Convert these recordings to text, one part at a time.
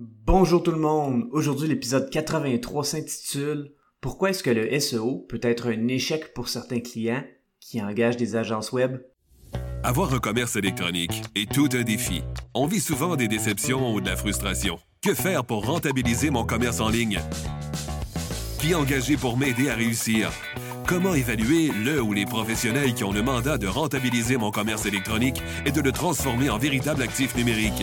Bonjour tout le monde. Aujourd'hui, l'épisode 83 s'intitule Pourquoi est-ce que le SEO peut être un échec pour certains clients qui engagent des agences web? Avoir un commerce électronique est tout un défi. On vit souvent des déceptions ou de la frustration. Que faire pour rentabiliser mon commerce en ligne? Qui engager pour m'aider à réussir? Comment évaluer le ou les professionnels qui ont le mandat de rentabiliser mon commerce électronique et de le transformer en véritable actif numérique?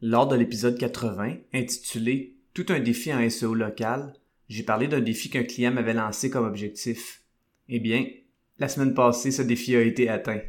Lors de l'épisode 80, intitulé Tout un défi en SEO local, j'ai parlé d'un défi qu'un client m'avait lancé comme objectif. Eh bien, la semaine passée, ce défi a été atteint.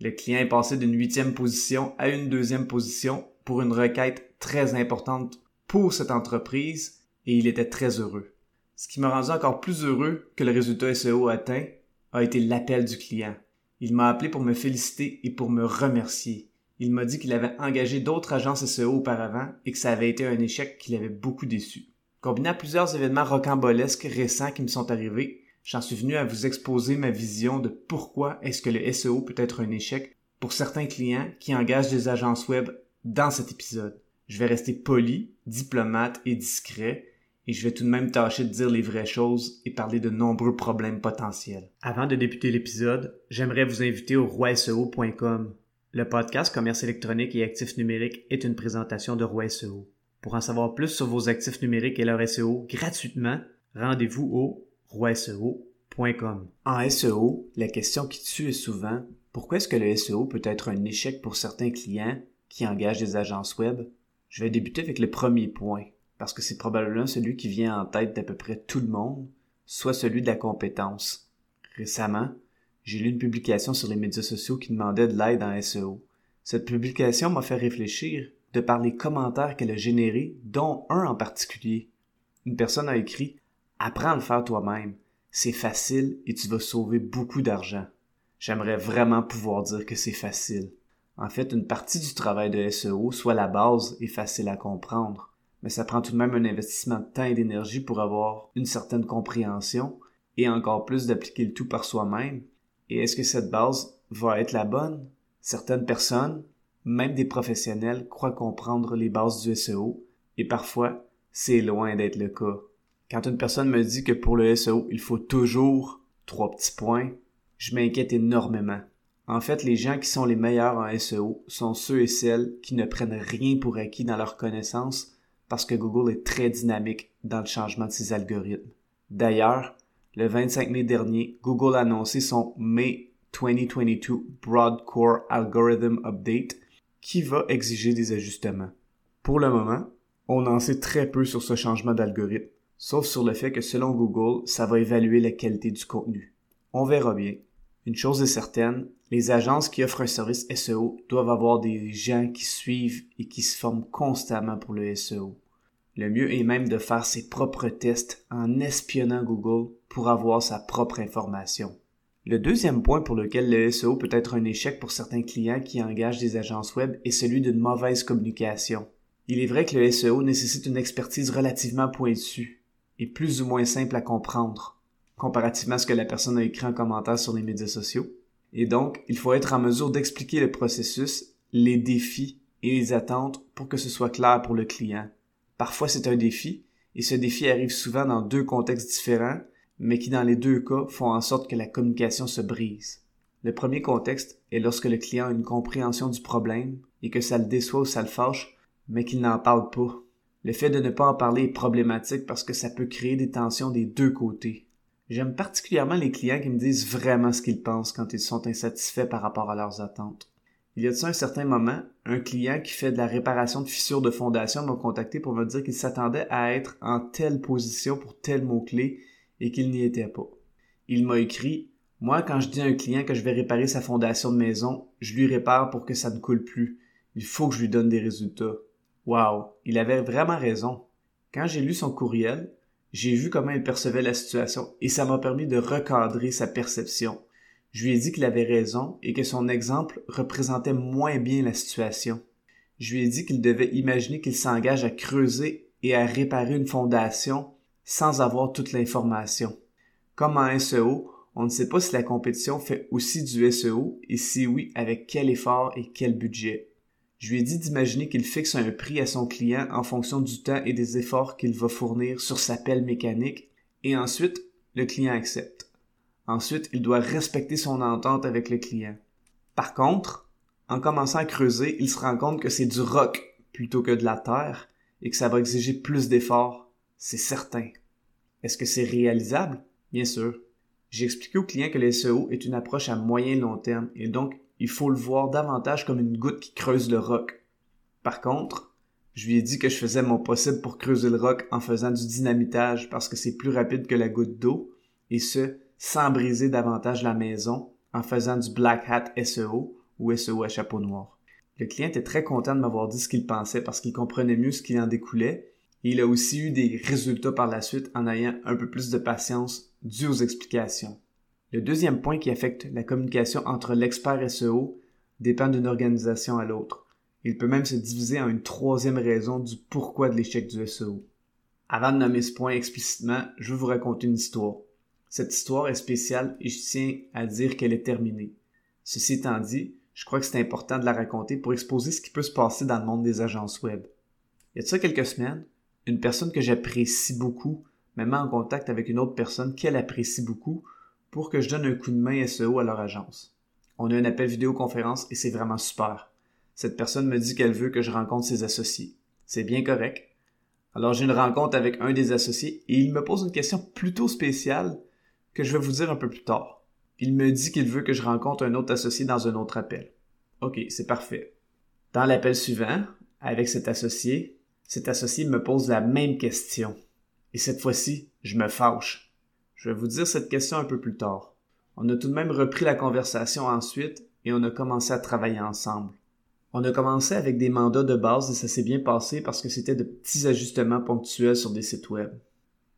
Le client est passé d'une huitième position à une deuxième position pour une requête très importante pour cette entreprise et il était très heureux. Ce qui m'a rendu encore plus heureux que le résultat SEO atteint a été l'appel du client. Il m'a appelé pour me féliciter et pour me remercier. Il m'a dit qu'il avait engagé d'autres agences SEO auparavant et que ça avait été un échec qui l'avait beaucoup déçu. Combiné à plusieurs événements rocambolesques récents qui me sont arrivés, j'en suis venu à vous exposer ma vision de pourquoi est-ce que le SEO peut être un échec pour certains clients qui engagent des agences web dans cet épisode. Je vais rester poli, diplomate et discret, et je vais tout de même tâcher de dire les vraies choses et parler de nombreux problèmes potentiels. Avant de débuter l'épisode, j'aimerais vous inviter au roiseo.com le podcast Commerce électronique et actifs numériques est une présentation de Roi SEO. Pour en savoir plus sur vos actifs numériques et leur SEO gratuitement, rendez-vous au roiseo.com. En SEO, la question qui tue est souvent pourquoi est-ce que le SEO peut être un échec pour certains clients qui engagent des agences web? Je vais débuter avec le premier point, parce que c'est probablement celui qui vient en tête d'à peu près tout le monde, soit celui de la compétence. Récemment, j'ai lu une publication sur les médias sociaux qui demandait de l'aide en SEO. Cette publication m'a fait réfléchir de par les commentaires qu'elle a générés, dont un en particulier. Une personne a écrit Apprends à le faire toi-même. C'est facile et tu vas sauver beaucoup d'argent. J'aimerais vraiment pouvoir dire que c'est facile. En fait, une partie du travail de SEO, soit la base, est facile à comprendre, mais ça prend tout de même un investissement de temps et d'énergie pour avoir une certaine compréhension et encore plus d'appliquer le tout par soi-même et est-ce que cette base va être la bonne? Certaines personnes, même des professionnels, croient comprendre les bases du SEO, et parfois, c'est loin d'être le cas. Quand une personne me dit que pour le SEO, il faut toujours trois petits points, je m'inquiète énormément. En fait, les gens qui sont les meilleurs en SEO sont ceux et celles qui ne prennent rien pour acquis dans leur connaissance parce que Google est très dynamique dans le changement de ses algorithmes. D'ailleurs, le 25 mai dernier, Google a annoncé son May 2022 Broad Core Algorithm Update qui va exiger des ajustements. Pour le moment, on en sait très peu sur ce changement d'algorithme, sauf sur le fait que selon Google, ça va évaluer la qualité du contenu. On verra bien. Une chose est certaine, les agences qui offrent un service SEO doivent avoir des gens qui suivent et qui se forment constamment pour le SEO. Le mieux est même de faire ses propres tests en espionnant Google pour avoir sa propre information. Le deuxième point pour lequel le SEO peut être un échec pour certains clients qui engagent des agences web est celui d'une mauvaise communication. Il est vrai que le SEO nécessite une expertise relativement pointue et plus ou moins simple à comprendre, comparativement à ce que la personne a écrit en commentaire sur les médias sociaux. Et donc, il faut être en mesure d'expliquer le processus, les défis et les attentes pour que ce soit clair pour le client. Parfois c'est un défi, et ce défi arrive souvent dans deux contextes différents, mais qui dans les deux cas font en sorte que la communication se brise. Le premier contexte est lorsque le client a une compréhension du problème et que ça le déçoit ou ça le fâche, mais qu'il n'en parle pas. Le fait de ne pas en parler est problématique parce que ça peut créer des tensions des deux côtés. J'aime particulièrement les clients qui me disent vraiment ce qu'ils pensent quand ils sont insatisfaits par rapport à leurs attentes. Il y a de un certain moment, un client qui fait de la réparation de fissures de fondation m'a contacté pour me dire qu'il s'attendait à être en telle position pour tel mot-clé et qu'il n'y était pas. Il m'a écrit Moi, quand je dis à un client que je vais réparer sa fondation de maison, je lui répare pour que ça ne coule plus. Il faut que je lui donne des résultats. Waouh, il avait vraiment raison. Quand j'ai lu son courriel, j'ai vu comment il percevait la situation et ça m'a permis de recadrer sa perception. Je lui ai dit qu'il avait raison et que son exemple représentait moins bien la situation. Je lui ai dit qu'il devait imaginer qu'il s'engage à creuser et à réparer une fondation sans avoir toute l'information. Comme en SEO, on ne sait pas si la compétition fait aussi du SEO et si oui, avec quel effort et quel budget. Je lui ai dit d'imaginer qu'il fixe un prix à son client en fonction du temps et des efforts qu'il va fournir sur sa pelle mécanique et ensuite, le client accepte. Ensuite, il doit respecter son entente avec le client. Par contre, en commençant à creuser, il se rend compte que c'est du roc plutôt que de la terre et que ça va exiger plus d'efforts. C'est certain. Est-ce que c'est réalisable? Bien sûr. J'ai expliqué au client que le SEO est une approche à moyen long terme et donc il faut le voir davantage comme une goutte qui creuse le roc. Par contre, je lui ai dit que je faisais mon possible pour creuser le roc en faisant du dynamitage parce que c'est plus rapide que la goutte d'eau et ce, sans briser davantage la maison en faisant du black hat SEO ou SEO à chapeau noir. Le client était très content de m'avoir dit ce qu'il pensait parce qu'il comprenait mieux ce qui en découlait et il a aussi eu des résultats par la suite en ayant un peu plus de patience dû aux explications. Le deuxième point qui affecte la communication entre l'expert SEO dépend d'une organisation à l'autre. Il peut même se diviser en une troisième raison du pourquoi de l'échec du SEO. Avant de nommer ce point explicitement, je vais vous raconter une histoire. Cette histoire est spéciale et je tiens à dire qu'elle est terminée. Ceci étant dit, je crois que c'est important de la raconter pour exposer ce qui peut se passer dans le monde des agences web. Il y a de ça quelques semaines, une personne que j'apprécie beaucoup me met en contact avec une autre personne qu'elle apprécie beaucoup pour que je donne un coup de main SEO à leur agence. On a un appel vidéoconférence et c'est vraiment super. Cette personne me dit qu'elle veut que je rencontre ses associés. C'est bien correct. Alors j'ai une rencontre avec un des associés et il me pose une question plutôt spéciale que je vais vous dire un peu plus tard. Il me dit qu'il veut que je rencontre un autre associé dans un autre appel. Ok, c'est parfait. Dans l'appel suivant, avec cet associé, cet associé me pose la même question. Et cette fois-ci, je me fâche. Je vais vous dire cette question un peu plus tard. On a tout de même repris la conversation ensuite et on a commencé à travailler ensemble. On a commencé avec des mandats de base et ça s'est bien passé parce que c'était de petits ajustements ponctuels sur des sites web.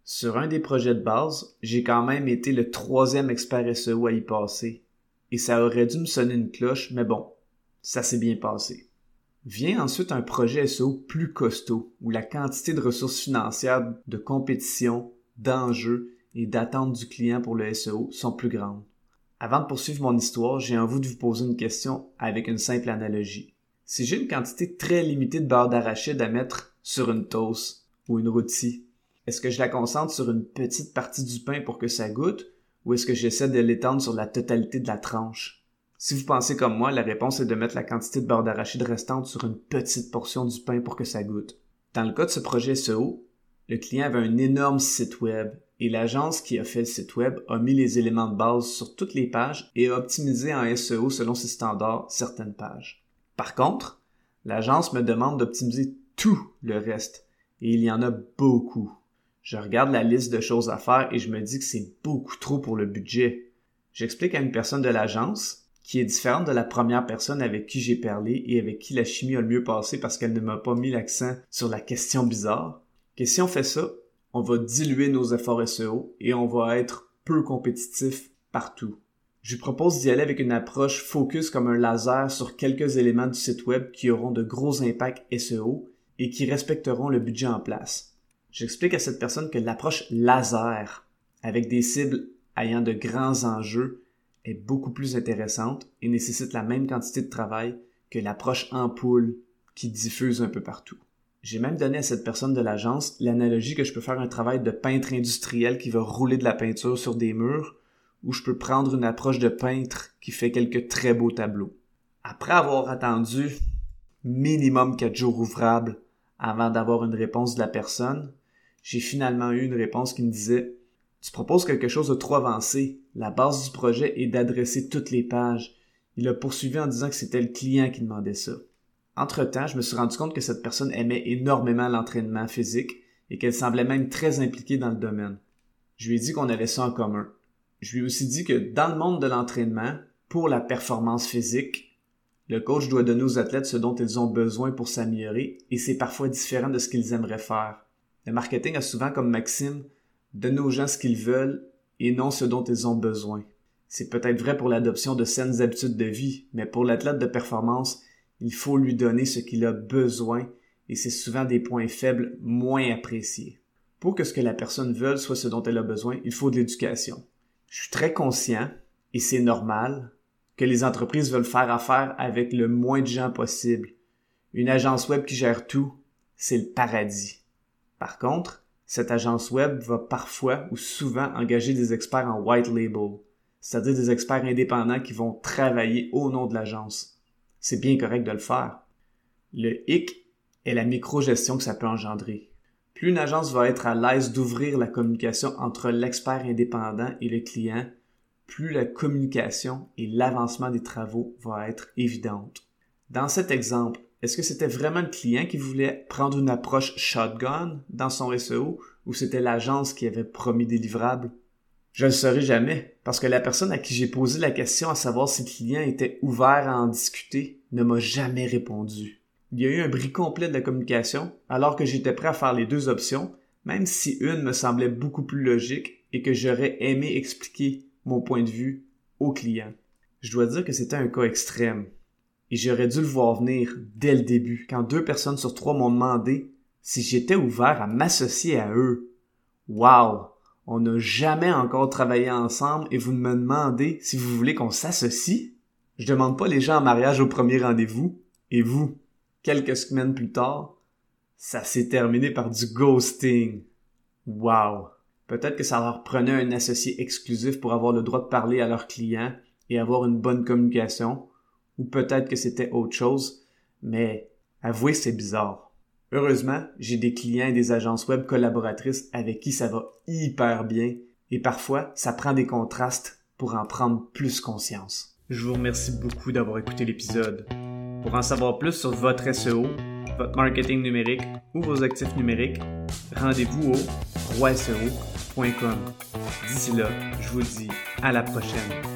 Sur un des projets de base, j'ai quand même été le troisième expert SEO à y passer. Et ça aurait dû me sonner une cloche, mais bon, ça s'est bien passé. Vient ensuite un projet SEO plus costaud, où la quantité de ressources financières, de compétition, d'enjeux et d'attentes du client pour le SEO sont plus grandes. Avant de poursuivre mon histoire, j'ai envie de vous poser une question avec une simple analogie. Si j'ai une quantité très limitée de beurre d'arachide à mettre sur une toast ou une rôtie, est-ce que je la concentre sur une petite partie du pain pour que ça goûte ou est-ce que j'essaie de l'étendre sur la totalité de la tranche? Si vous pensez comme moi, la réponse est de mettre la quantité de beurre d'arachide restante sur une petite portion du pain pour que ça goûte. Dans le cas de ce projet SEO, le client avait un énorme site web et l'agence qui a fait le site web a mis les éléments de base sur toutes les pages et a optimisé en SEO selon ses standards certaines pages. Par contre, l'agence me demande d'optimiser tout le reste et il y en a beaucoup. Je regarde la liste de choses à faire et je me dis que c'est beaucoup trop pour le budget. J'explique à une personne de l'agence qui est différente de la première personne avec qui j'ai parlé et avec qui la chimie a le mieux passé parce qu'elle ne m'a pas mis l'accent sur la question bizarre, que si on fait ça, on va diluer nos efforts SEO et on va être peu compétitif partout. Je lui propose d'y aller avec une approche focus comme un laser sur quelques éléments du site web qui auront de gros impacts SEO et qui respecteront le budget en place. J'explique à cette personne que l'approche laser, avec des cibles ayant de grands enjeux, est beaucoup plus intéressante et nécessite la même quantité de travail que l'approche ampoule qui diffuse un peu partout. J'ai même donné à cette personne de l'agence l'analogie que je peux faire un travail de peintre industriel qui va rouler de la peinture sur des murs ou je peux prendre une approche de peintre qui fait quelques très beaux tableaux. Après avoir attendu minimum quatre jours ouvrables avant d'avoir une réponse de la personne, j'ai finalement eu une réponse qui me disait tu proposes quelque chose de trop avancé. La base du projet est d'adresser toutes les pages. Il a poursuivi en disant que c'était le client qui demandait ça. Entre-temps, je me suis rendu compte que cette personne aimait énormément l'entraînement physique et qu'elle semblait même très impliquée dans le domaine. Je lui ai dit qu'on avait ça en commun. Je lui ai aussi dit que dans le monde de l'entraînement, pour la performance physique, le coach doit donner aux athlètes ce dont ils ont besoin pour s'améliorer et c'est parfois différent de ce qu'ils aimeraient faire. Le marketing a souvent comme maxime donner aux gens ce qu'ils veulent et non ce dont ils ont besoin. C'est peut-être vrai pour l'adoption de saines habitudes de vie, mais pour l'athlète de performance, il faut lui donner ce qu'il a besoin et c'est souvent des points faibles moins appréciés. Pour que ce que la personne veut soit ce dont elle a besoin, il faut de l'éducation. Je suis très conscient, et c'est normal, que les entreprises veulent faire affaire avec le moins de gens possible. Une agence web qui gère tout, c'est le paradis. Par contre, cette agence web va parfois ou souvent engager des experts en white label, c'est-à-dire des experts indépendants qui vont travailler au nom de l'agence. C'est bien correct de le faire. Le hic est la micro-gestion que ça peut engendrer. Plus une agence va être à l'aise d'ouvrir la communication entre l'expert indépendant et le client, plus la communication et l'avancement des travaux vont être évidentes. Dans cet exemple, est-ce que c'était vraiment le client qui voulait prendre une approche shotgun dans son SEO ou c'était l'agence qui avait promis des livrables? Je ne le saurai jamais, parce que la personne à qui j'ai posé la question à savoir si le client était ouvert à en discuter ne m'a jamais répondu. Il y a eu un bris complet de la communication, alors que j'étais prêt à faire les deux options, même si une me semblait beaucoup plus logique et que j'aurais aimé expliquer mon point de vue au client. Je dois dire que c'était un cas extrême. Et j'aurais dû le voir venir dès le début, quand deux personnes sur trois m'ont demandé si j'étais ouvert à m'associer à eux. Wow! On n'a jamais encore travaillé ensemble et vous me demandez si vous voulez qu'on s'associe? Je demande pas les gens en mariage au premier rendez-vous. Et vous? Quelques semaines plus tard, ça s'est terminé par du ghosting. Wow! Peut-être que ça leur prenait un associé exclusif pour avoir le droit de parler à leurs clients et avoir une bonne communication, ou peut-être que c'était autre chose, mais avouez c'est bizarre. Heureusement, j'ai des clients et des agences web collaboratrices avec qui ça va hyper bien, et parfois ça prend des contrastes pour en prendre plus conscience. Je vous remercie beaucoup d'avoir écouté l'épisode. Pour en savoir plus sur votre SEO, votre marketing numérique ou vos actifs numériques, rendez-vous au roiseo.com. D'ici là, je vous dis à la prochaine.